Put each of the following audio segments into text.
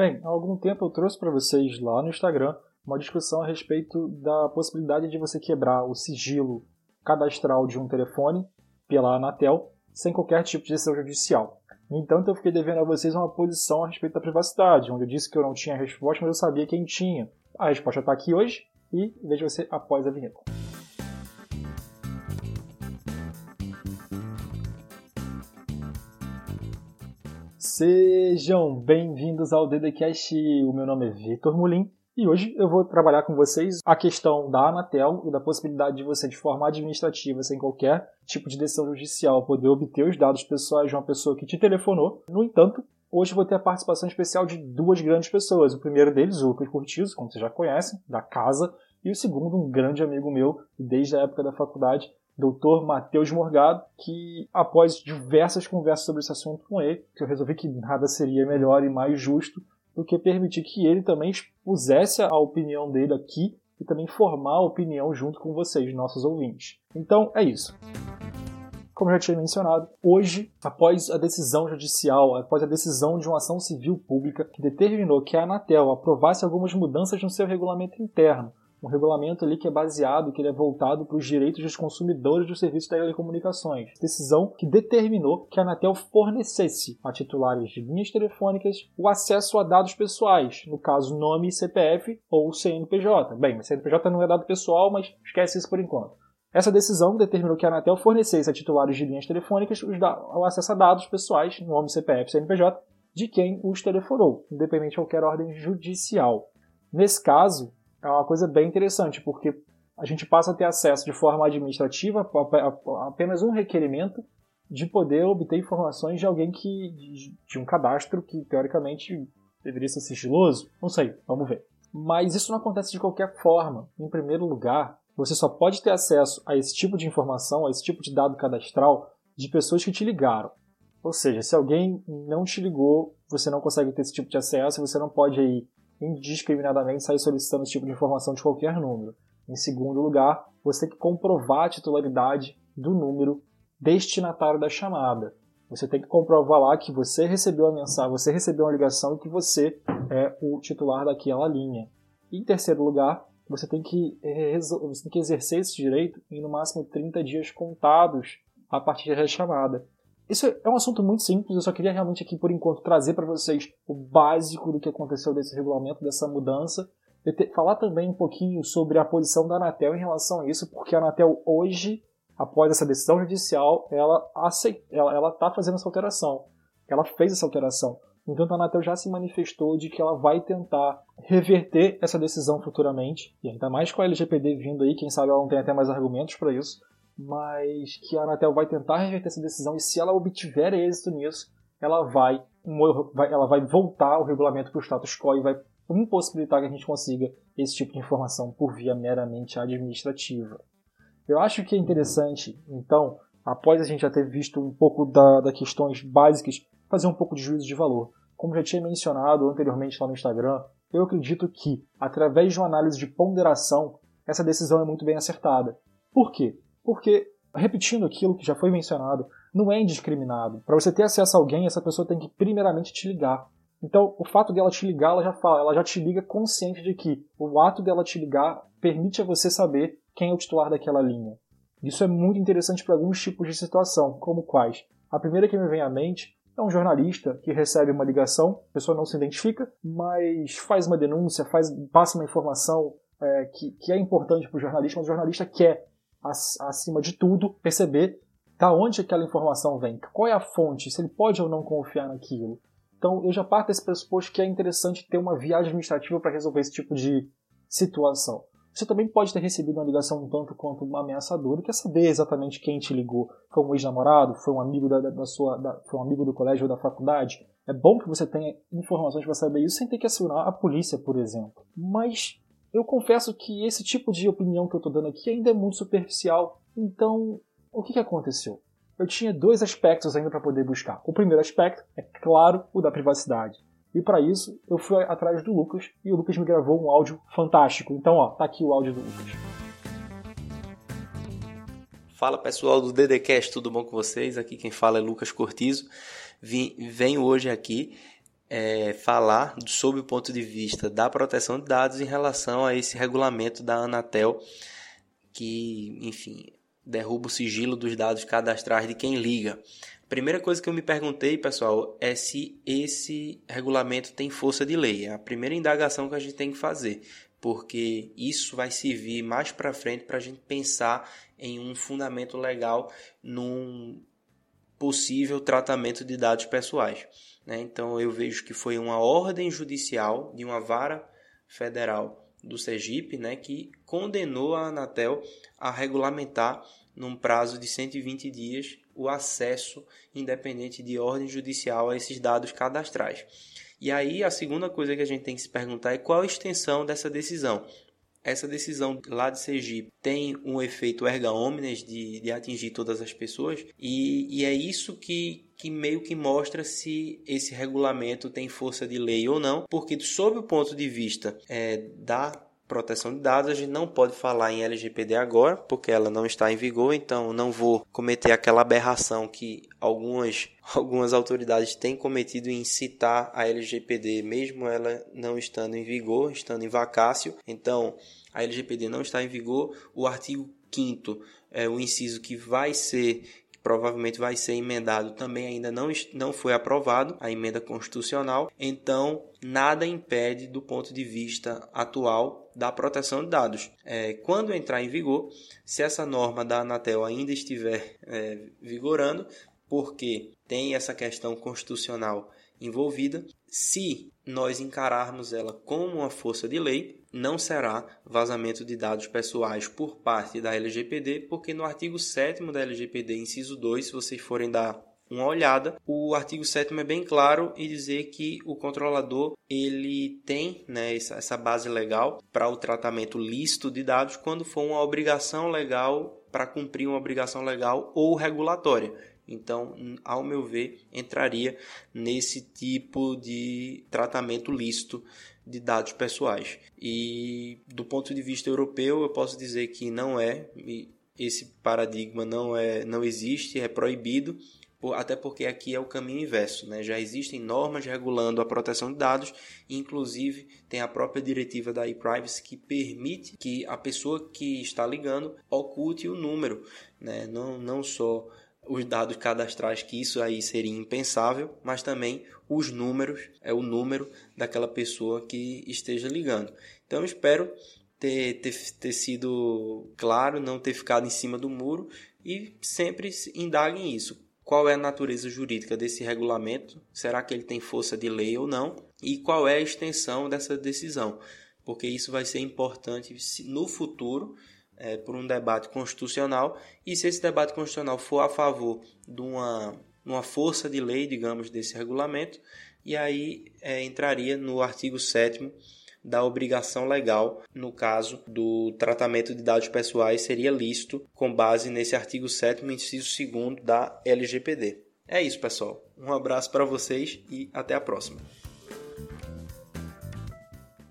Bem, há algum tempo eu trouxe para vocês lá no Instagram uma discussão a respeito da possibilidade de você quebrar o sigilo cadastral de um telefone pela Anatel sem qualquer tipo de decisão judicial. No entanto, eu fiquei devendo a vocês uma posição a respeito da privacidade, onde eu disse que eu não tinha resposta, mas eu sabia quem tinha. A resposta está aqui hoje e vejo você após a vinheta. Sejam bem-vindos ao DDCast. O meu nome é Vitor Mulim e hoje eu vou trabalhar com vocês a questão da Anatel e da possibilidade de você, de forma administrativa, sem qualquer tipo de decisão judicial, poder obter os dados pessoais de uma pessoa que te telefonou. No entanto, hoje vou ter a participação especial de duas grandes pessoas. O primeiro deles, o Lucas Curtizo, como vocês já conhecem, da casa, e o segundo, um grande amigo meu, desde a época da faculdade, Dr. Matheus Morgado, que após diversas conversas sobre esse assunto com ele, que eu resolvi que nada seria melhor e mais justo do que permitir que ele também expusesse a opinião dele aqui e também formar a opinião junto com vocês, nossos ouvintes. Então, é isso. Como eu já tinha mencionado, hoje, após a decisão judicial, após a decisão de uma ação civil pública que determinou que a Anatel aprovasse algumas mudanças no seu regulamento interno, um regulamento ali que é baseado, que ele é voltado para os direitos dos consumidores dos serviços de telecomunicações. Decisão que determinou que a Anatel fornecesse a titulares de linhas telefônicas o acesso a dados pessoais, no caso nome, CPF ou CNPJ. Bem, CNPJ não é dado pessoal, mas esquece isso por enquanto. Essa decisão determinou que a Anatel fornecesse a titulares de linhas telefônicas o acesso a dados pessoais, nome, CPF, CNPJ, de quem os telefonou, independente de qualquer ordem judicial. Nesse caso, é uma coisa bem interessante, porque a gente passa a ter acesso de forma administrativa a apenas um requerimento de poder obter informações de alguém que de um cadastro que teoricamente deveria ser sigiloso. Não sei, vamos ver. Mas isso não acontece de qualquer forma. Em primeiro lugar, você só pode ter acesso a esse tipo de informação, a esse tipo de dado cadastral de pessoas que te ligaram. Ou seja, se alguém não te ligou, você não consegue ter esse tipo de acesso, você não pode aí indiscriminadamente sair solicitando esse tipo de informação de qualquer número. Em segundo lugar, você tem que comprovar a titularidade do número destinatário da chamada. Você tem que comprovar lá que você recebeu a mensagem, você recebeu uma ligação e que você é o titular daquela linha. Em terceiro lugar, você tem que, você tem que exercer esse direito em no máximo 30 dias contados a partir da chamada. Isso é um assunto muito simples, eu só queria realmente aqui, por enquanto, trazer para vocês o básico do que aconteceu desse regulamento, dessa mudança. Falar também um pouquinho sobre a posição da Anatel em relação a isso, porque a Anatel hoje, após essa decisão judicial, ela ela está fazendo essa alteração. Ela fez essa alteração. Então a Anatel já se manifestou de que ela vai tentar reverter essa decisão futuramente, e ainda mais com a LGPD vindo aí, quem sabe ela não tem até mais argumentos para isso mas que a Anatel vai tentar reverter essa decisão e se ela obtiver êxito nisso, ela vai, ela vai voltar o regulamento para o status quo e vai impossibilitar que a gente consiga esse tipo de informação por via meramente administrativa. Eu acho que é interessante, então, após a gente já ter visto um pouco da, das questões básicas, fazer um pouco de juízo de valor. Como já tinha mencionado anteriormente lá no Instagram, eu acredito que, através de uma análise de ponderação, essa decisão é muito bem acertada. Por quê? Porque, repetindo aquilo que já foi mencionado, não é indiscriminado. Para você ter acesso a alguém, essa pessoa tem que primeiramente te ligar. Então, o fato dela te ligar, ela já fala, ela já te liga consciente de que o ato dela te ligar permite a você saber quem é o titular daquela linha. Isso é muito interessante para alguns tipos de situação, como quais? A primeira que me vem à mente é um jornalista que recebe uma ligação, a pessoa não se identifica, mas faz uma denúncia, faz, passa uma informação é, que, que é importante para o jornalista, mas o jornalista quer acima de tudo, perceber da onde aquela informação vem, qual é a fonte, se ele pode ou não confiar naquilo. Então, eu já parto desse pressuposto que é interessante ter uma via administrativa para resolver esse tipo de situação. Você também pode ter recebido uma ligação um tanto quanto uma ameaçadora, quer saber exatamente quem te ligou. Foi um ex-namorado? Foi um amigo da, da sua, da, foi um amigo do colégio ou da faculdade? É bom que você tenha informações para saber isso sem ter que acionar a polícia, por exemplo. Mas eu confesso que esse tipo de opinião que eu estou dando aqui ainda é muito superficial. Então, o que, que aconteceu? Eu tinha dois aspectos ainda para poder buscar. O primeiro aspecto é, claro, o da privacidade. E para isso, eu fui atrás do Lucas e o Lucas me gravou um áudio fantástico. Então, ó, tá aqui o áudio do Lucas. Fala pessoal do DDCast, tudo bom com vocês? Aqui quem fala é Lucas Cortizo. Vim, venho hoje aqui é, falar sobre o ponto de vista da proteção de dados em relação a esse regulamento da Anatel, que, enfim, derruba o sigilo dos dados cadastrais de quem liga. Primeira coisa que eu me perguntei, pessoal, é se esse regulamento tem força de lei. É a primeira indagação que a gente tem que fazer, porque isso vai servir mais para frente para a gente pensar em um fundamento legal num possível tratamento de dados pessoais. Né? Então eu vejo que foi uma ordem judicial de uma vara federal do Sergipe né, que condenou a Anatel a regulamentar num prazo de 120 dias o acesso independente de ordem judicial a esses dados cadastrais. E aí a segunda coisa que a gente tem que se perguntar é qual a extensão dessa decisão essa decisão lá de Sergipe tem um efeito erga omnes de, de atingir todas as pessoas? E, e é isso que, que meio que mostra se esse regulamento tem força de lei ou não, porque sob o ponto de vista é, da proteção de dados, a gente não pode falar em LGPD agora, porque ela não está em vigor, então não vou cometer aquela aberração que algumas, algumas autoridades têm cometido em citar a LGPD, mesmo ela não estando em vigor, estando em vacácio. Então, a LGPD não está em vigor. O artigo 5 é o inciso que vai ser provavelmente vai ser emendado, também ainda não, não foi aprovado a emenda constitucional, então nada impede, do ponto de vista atual, da proteção de dados. É, quando entrar em vigor, se essa norma da Anatel ainda estiver é, vigorando, porque tem essa questão constitucional envolvida, se nós encararmos ela como uma força de lei, não será vazamento de dados pessoais por parte da LGPD, porque no artigo 7 da LGPD, inciso 2, se vocês forem dar uma olhada, o artigo 7 é bem claro e dizer que o controlador ele tem né, essa base legal para o tratamento lícito de dados quando for uma obrigação legal para cumprir uma obrigação legal ou regulatória. Então, ao meu ver, entraria nesse tipo de tratamento lícito de dados pessoais. E do ponto de vista europeu, eu posso dizer que não é, esse paradigma não é, não existe, é proibido, até porque aqui é o caminho inverso, né? Já existem normas regulando a proteção de dados, inclusive tem a própria diretiva da e-privacy que permite que a pessoa que está ligando oculte o número, né? Não, não só os dados cadastrais, que isso aí seria impensável, mas também os números, é o número daquela pessoa que esteja ligando. Então, espero ter, ter, ter sido claro, não ter ficado em cima do muro e sempre indaguem isso. Qual é a natureza jurídica desse regulamento? Será que ele tem força de lei ou não? E qual é a extensão dessa decisão? Porque isso vai ser importante no futuro é, por um debate constitucional e se esse debate constitucional for a favor de uma, uma força de lei, digamos, desse regulamento, e aí é, entraria no artigo 7 da obrigação legal, no caso do tratamento de dados pessoais, seria lícito com base nesse artigo 7 inciso 2 da LGPD. É isso, pessoal. Um abraço para vocês e até a próxima.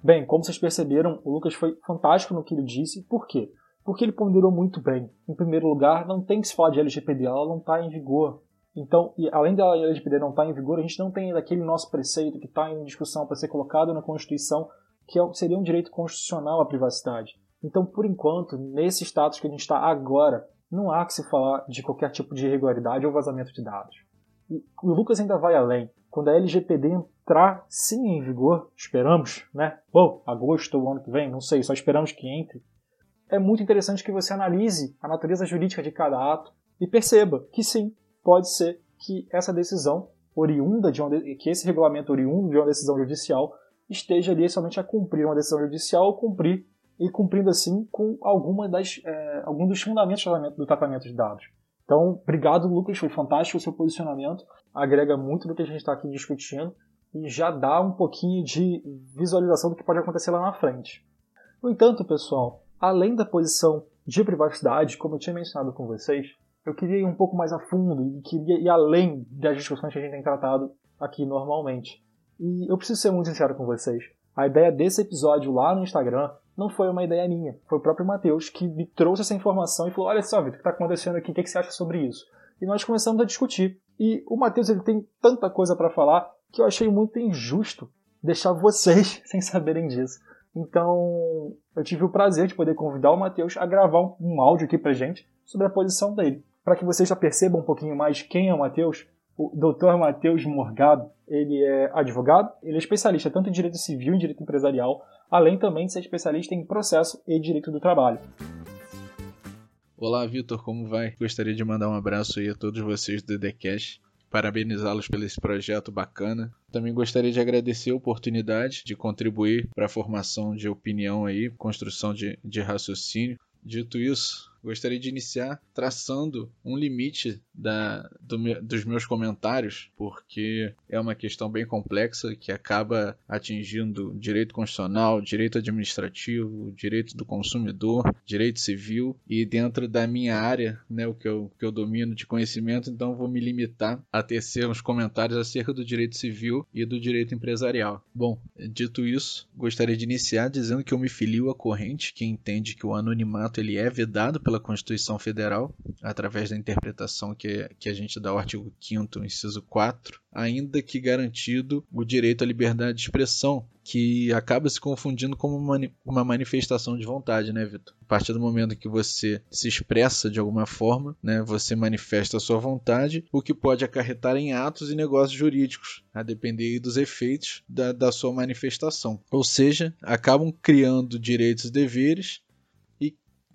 Bem, como vocês perceberam, o Lucas foi fantástico no que ele disse. Por quê? Porque ele ponderou muito bem. Em primeiro lugar, não tem que se falar de LGPD, ela não está em vigor. Então, além da LGPD não estar tá em vigor, a gente não tem ainda aquele nosso preceito que está em discussão para ser colocado na Constituição, que é seria um direito constitucional à privacidade. Então, por enquanto, nesse status que a gente está agora, não há que se falar de qualquer tipo de irregularidade ou vazamento de dados. E o Lucas ainda vai além. Quando a LGPD entrar sim em vigor, esperamos, né? Bom, agosto ou ano que vem, não sei, só esperamos que entre é muito interessante que você analise a natureza jurídica de cada ato e perceba que sim, pode ser que essa decisão oriunda de uma, que esse regulamento oriundo de uma decisão judicial esteja ali somente a cumprir uma decisão judicial ou cumprir e cumprindo assim com alguma das, é, algum dos fundamentos do tratamento de dados. Então, obrigado, Lucas, foi fantástico o seu posicionamento, agrega muito do que a gente está aqui discutindo e já dá um pouquinho de visualização do que pode acontecer lá na frente. No entanto, pessoal, além da posição de privacidade, como eu tinha mencionado com vocês, eu queria ir um pouco mais a fundo e queria ir além das discussões que a gente tem tratado aqui normalmente. E eu preciso ser muito sincero com vocês. A ideia desse episódio lá no Instagram não foi uma ideia minha. Foi o próprio Matheus que me trouxe essa informação e falou: Olha só, Vitor, o que está acontecendo aqui? O que, você acha sobre isso? E nós começamos a discutir. E o Matheus ele tem tanta coisa para falar que eu achei muito injusto deixar vocês sem saberem disso. Então, eu tive o prazer de poder convidar o Matheus a gravar um, áudio aqui pra gente sobre a posição dele. Para que vocês já percebam um pouquinho mais quem é o Matheus, o Dr. Matheus Morgado, ele é advogado, ele é especialista tanto em direito civil e em direito empresarial, além também de ser especialista em processo e direito do trabalho. Olá, Vitor, como vai? Gostaria de mandar um abraço aí a todos vocês do DDCast parabenizá-los pelo esse projeto bacana. Também gostaria de agradecer a oportunidade de contribuir para a formação de opinião aí, construção de, de raciocínio. Dito isso, gostaria de iniciar traçando um limite da, do, dos meus comentários, porque é uma questão bem complexa que acaba atingindo direito constitucional, direito administrativo, direito do consumidor, direito civil e dentro da minha área, né, o que eu, que eu domino de conhecimento, então vou me limitar a tecer uns comentários acerca do direito civil e do direito empresarial. Bom, dito isso, gostaria de iniciar dizendo que eu me filio à corrente que entende que o anonimato ele é vedado pela Constituição Federal, através da interpretação que, que a gente dá ao artigo 5 inciso 4, ainda que garantido o direito à liberdade de expressão, que acaba se confundindo como uma manifestação de vontade, né, Vitor? A partir do momento que você se expressa de alguma forma, né, você manifesta a sua vontade, o que pode acarretar em atos e negócios jurídicos, a depender dos efeitos da, da sua manifestação. Ou seja, acabam criando direitos e deveres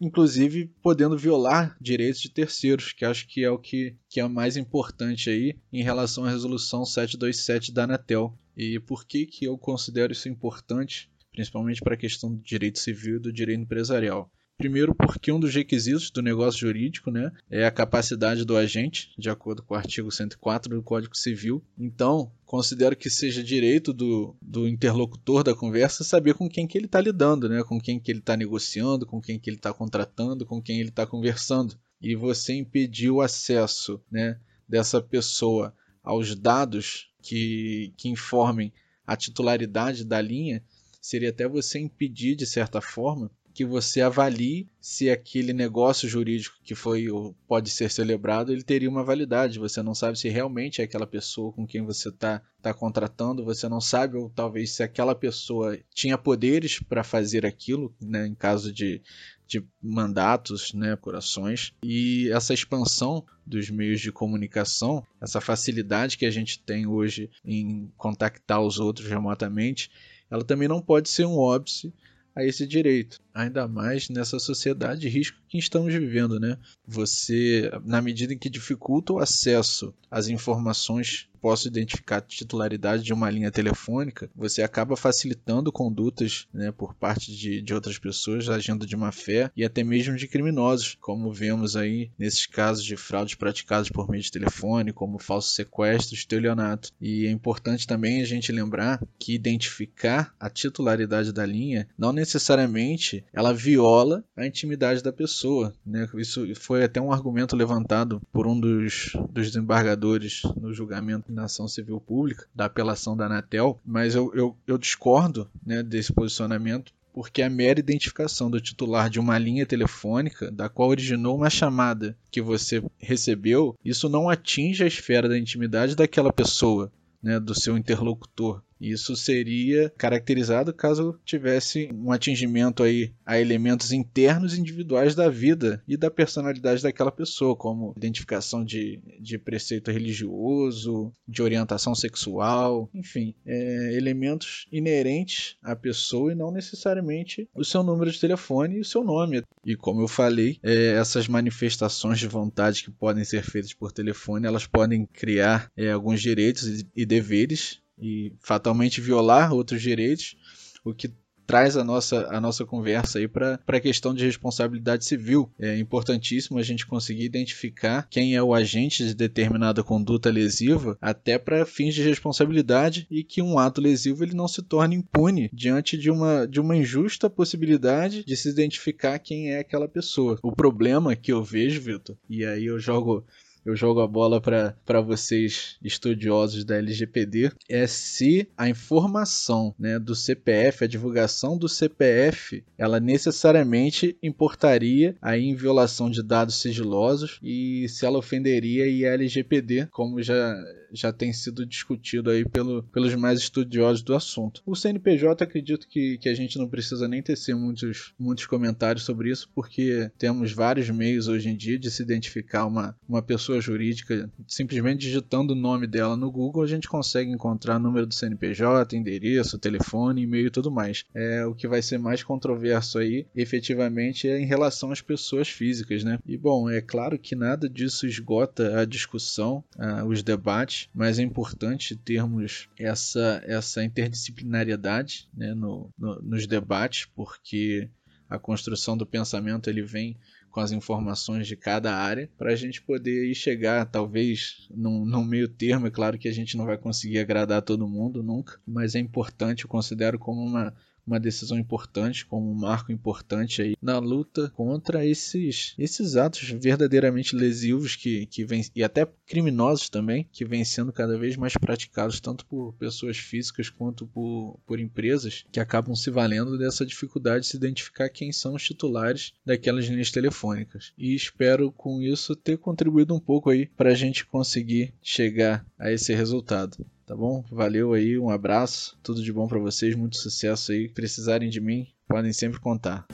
inclusive podendo violar direitos de terceiros, que acho que é o que, que é mais importante aí em relação à resolução 727 da Anatel. E por que, que eu considero isso importante, principalmente para a questão do direito civil e do direito empresarial? Primeiro, porque um dos requisitos do negócio jurídico né, é a capacidade do agente, de acordo com o artigo 104 do Código Civil. Então, considero que seja direito do, do interlocutor da conversa saber com quem que ele está lidando, né, com quem que ele está negociando, com quem que ele está contratando, com quem ele está conversando. E você impedir o acesso né, dessa pessoa aos dados que, que informem a titularidade da linha seria até você impedir, de certa forma, que você avalie se aquele negócio jurídico que foi ou pode ser celebrado ele teria uma validade. Você não sabe se realmente é aquela pessoa com quem você está tá contratando. Você não sabe ou talvez se aquela pessoa tinha poderes para fazer aquilo, né, em caso de, de mandatos, né, corações. E essa expansão dos meios de comunicação, essa facilidade que a gente tem hoje em contactar os outros remotamente, ela também não pode ser um óbice a esse direito, ainda mais nessa sociedade de risco que estamos vivendo, né? Você, na medida em que dificulta o acesso às informações posso identificar a titularidade de uma linha telefônica, você acaba facilitando condutas né, por parte de, de outras pessoas, agindo de má fé e até mesmo de criminosos, como vemos aí nesses casos de fraudes praticados por meio de telefone, como falso sequestro, estelionato. E é importante também a gente lembrar que identificar a titularidade da linha não necessariamente ela viola a intimidade da pessoa. Né? Isso foi até um argumento levantado por um dos, dos desembargadores no julgamento na ação civil pública, da apelação da Anatel, mas eu, eu, eu discordo né, desse posicionamento porque a mera identificação do titular de uma linha telefônica, da qual originou uma chamada que você recebeu, isso não atinge a esfera da intimidade daquela pessoa, né, do seu interlocutor. Isso seria caracterizado caso tivesse um atingimento aí a elementos internos individuais da vida e da personalidade daquela pessoa, como identificação de, de preceito religioso, de orientação sexual, enfim, é, elementos inerentes à pessoa e não necessariamente o seu número de telefone e o seu nome. E como eu falei, é, essas manifestações de vontade que podem ser feitas por telefone, elas podem criar é, alguns direitos e deveres e fatalmente violar outros direitos, o que traz a nossa, a nossa conversa aí para a questão de responsabilidade civil. É importantíssimo a gente conseguir identificar quem é o agente de determinada conduta lesiva, até para fins de responsabilidade e que um ato lesivo ele não se torne impune diante de uma, de uma injusta possibilidade de se identificar quem é aquela pessoa. O problema que eu vejo, Vitor, e aí eu jogo eu jogo a bola para vocês, estudiosos da LGPD, é se a informação né, do CPF, a divulgação do CPF, ela necessariamente importaria aí em violação de dados sigilosos e se ela ofenderia a LGPD, como já, já tem sido discutido aí pelo, pelos mais estudiosos do assunto. O CNPJ acredito que, que a gente não precisa nem tecer muitos, muitos comentários sobre isso, porque temos vários meios hoje em dia de se identificar uma, uma pessoa jurídica simplesmente digitando o nome dela no Google, a gente consegue encontrar número do CNPJ, endereço, telefone, e-mail e tudo mais. É, o que vai ser mais controverso aí, efetivamente, é em relação às pessoas físicas, né? E bom, é claro que nada disso esgota a discussão, os debates, mas é importante termos essa, essa interdisciplinariedade né, no, no, nos debates, porque a construção do pensamento ele vem com as informações de cada área para a gente poder ir chegar, talvez, num, num, meio termo. É claro que a gente não vai conseguir agradar todo mundo nunca, mas é importante, eu considero como uma uma decisão importante, como um marco importante aí na luta contra esses, esses atos verdadeiramente lesivos que, que vem, e até criminosos também, que vêm sendo cada vez mais praticados tanto por pessoas físicas quanto por, por empresas que acabam se valendo dessa dificuldade de se identificar quem são os titulares daquelas linhas telefônicas. E espero com isso ter contribuído um pouco aí para a gente conseguir chegar a esse resultado tá bom? Valeu aí, um abraço, tudo de bom para vocês, muito sucesso aí. Precisarem de mim, podem sempre contar.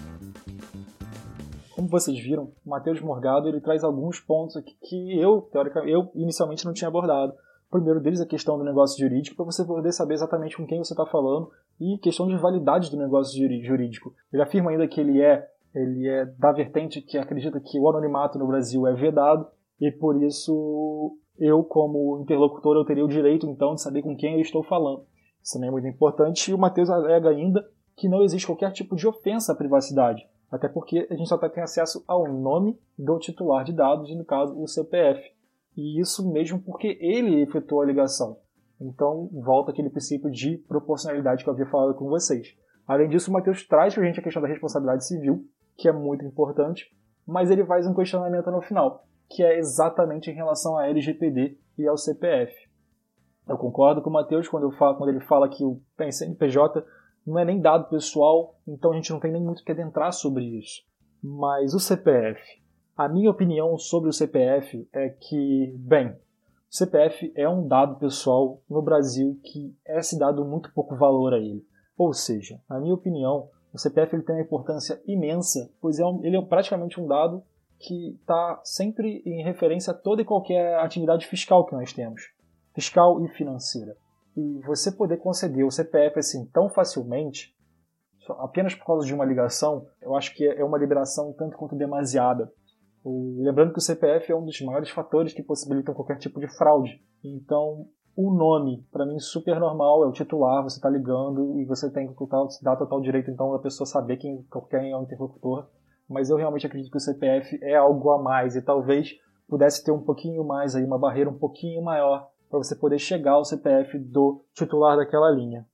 Como vocês viram, o Matheus Morgado ele traz alguns pontos aqui que eu, teoricamente, eu inicialmente não tinha abordado. O primeiro deles é a questão do negócio jurídico, para você poder saber exatamente com quem você está falando, e questão de validade do negócio jurídico. Ele afirma ainda que ele é, ele é da vertente que acredita que o anonimato no Brasil é vedado, e por isso eu, como interlocutor, eu teria o direito, então, de saber com quem eu estou falando. Isso também é muito importante. E o Matheus alega ainda que não existe qualquer tipo de ofensa à privacidade, até porque a gente só tem acesso ao nome do titular de dados, no caso, o CPF. E isso mesmo porque ele efetuou a ligação. Então, volta aquele princípio de proporcionalidade que eu havia falado com vocês. Além disso, o Matheus traz para a gente a questão da responsabilidade civil, que é muito importante, mas ele faz um questionamento no final que é exatamente em relação à LGPD e ao CPF. Eu concordo com o Matheus quando, quando ele fala que o CNPJ não é nem dado pessoal, então a gente não tem nem muito que adentrar sobre isso. Mas o CPF, a minha opinião sobre o CPF é que, bem, o CPF é um dado pessoal no Brasil que é se dado muito pouco valor a ele. Ou seja, na minha opinião, o CPF ele tem uma importância imensa, pois é um, ele é praticamente um dado que está sempre em referência a toda e qualquer atividade fiscal que nós temos, fiscal e financeira. E você poder conceder o CPF assim tão facilmente, apenas por causa de uma ligação, eu acho que é uma liberação tanto quanto demasiada. lembrando que o CPF é um dos maiores fatores que possibilitam qualquer tipo de fraude. Então, o nome, para mim, super normal, é o titular, você está ligando e você tem que dar total direito então da pessoa saber quem, quem é o interlocutor mas eu realmente acredito que o CPF é algo a mais e talvez pudesse ter um pouquinho mais aí, uma barreira um pouquinho maior para você poder chegar ao CPF do titular daquela linha.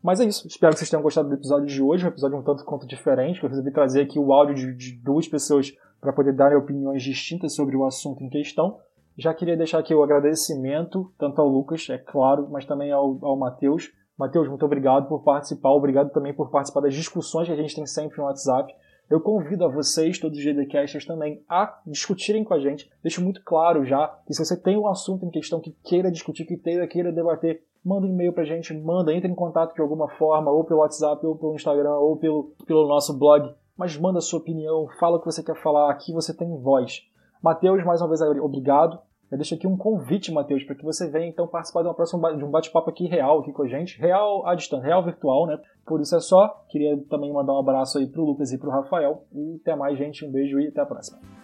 Mas é isso, espero que vocês tenham gostado do episódio de hoje, um episódio um tanto quanto diferente, que eu resolvi trazer aqui o áudio de, de duas pessoas para poder dar opiniões distintas sobre o assunto em questão. Já queria deixar aqui o agradecimento, tanto ao Lucas, é claro, mas também ao, ao Matheus. Matheus, muito obrigado por participar, obrigado também por participar das discussões que a gente tem sempre no WhatsApp. Eu convido a vocês, todos os GDCasters também, a discutirem com a gente. Deixo muito claro já que se você tem um assunto em questão que queira discutir, que queira, queira debater, manda um e-mail pra gente, manda, entre em contato de alguma forma, ou pelo WhatsApp, ou pelo Instagram, ou pelo, pelo nosso blog. Mas manda a sua opinião, fala o que você quer falar, aqui você tem voz. Matheus, mais uma vez, obrigado. Eu deixo aqui um convite, Matheus, para que você venha então participar de uma próxima de um bate-papo aqui real aqui com a gente, real à distância, real virtual, né? Por isso é só. Queria também mandar um abraço aí pro Lucas e pro Rafael. E até mais, gente. Um beijo e até a próxima.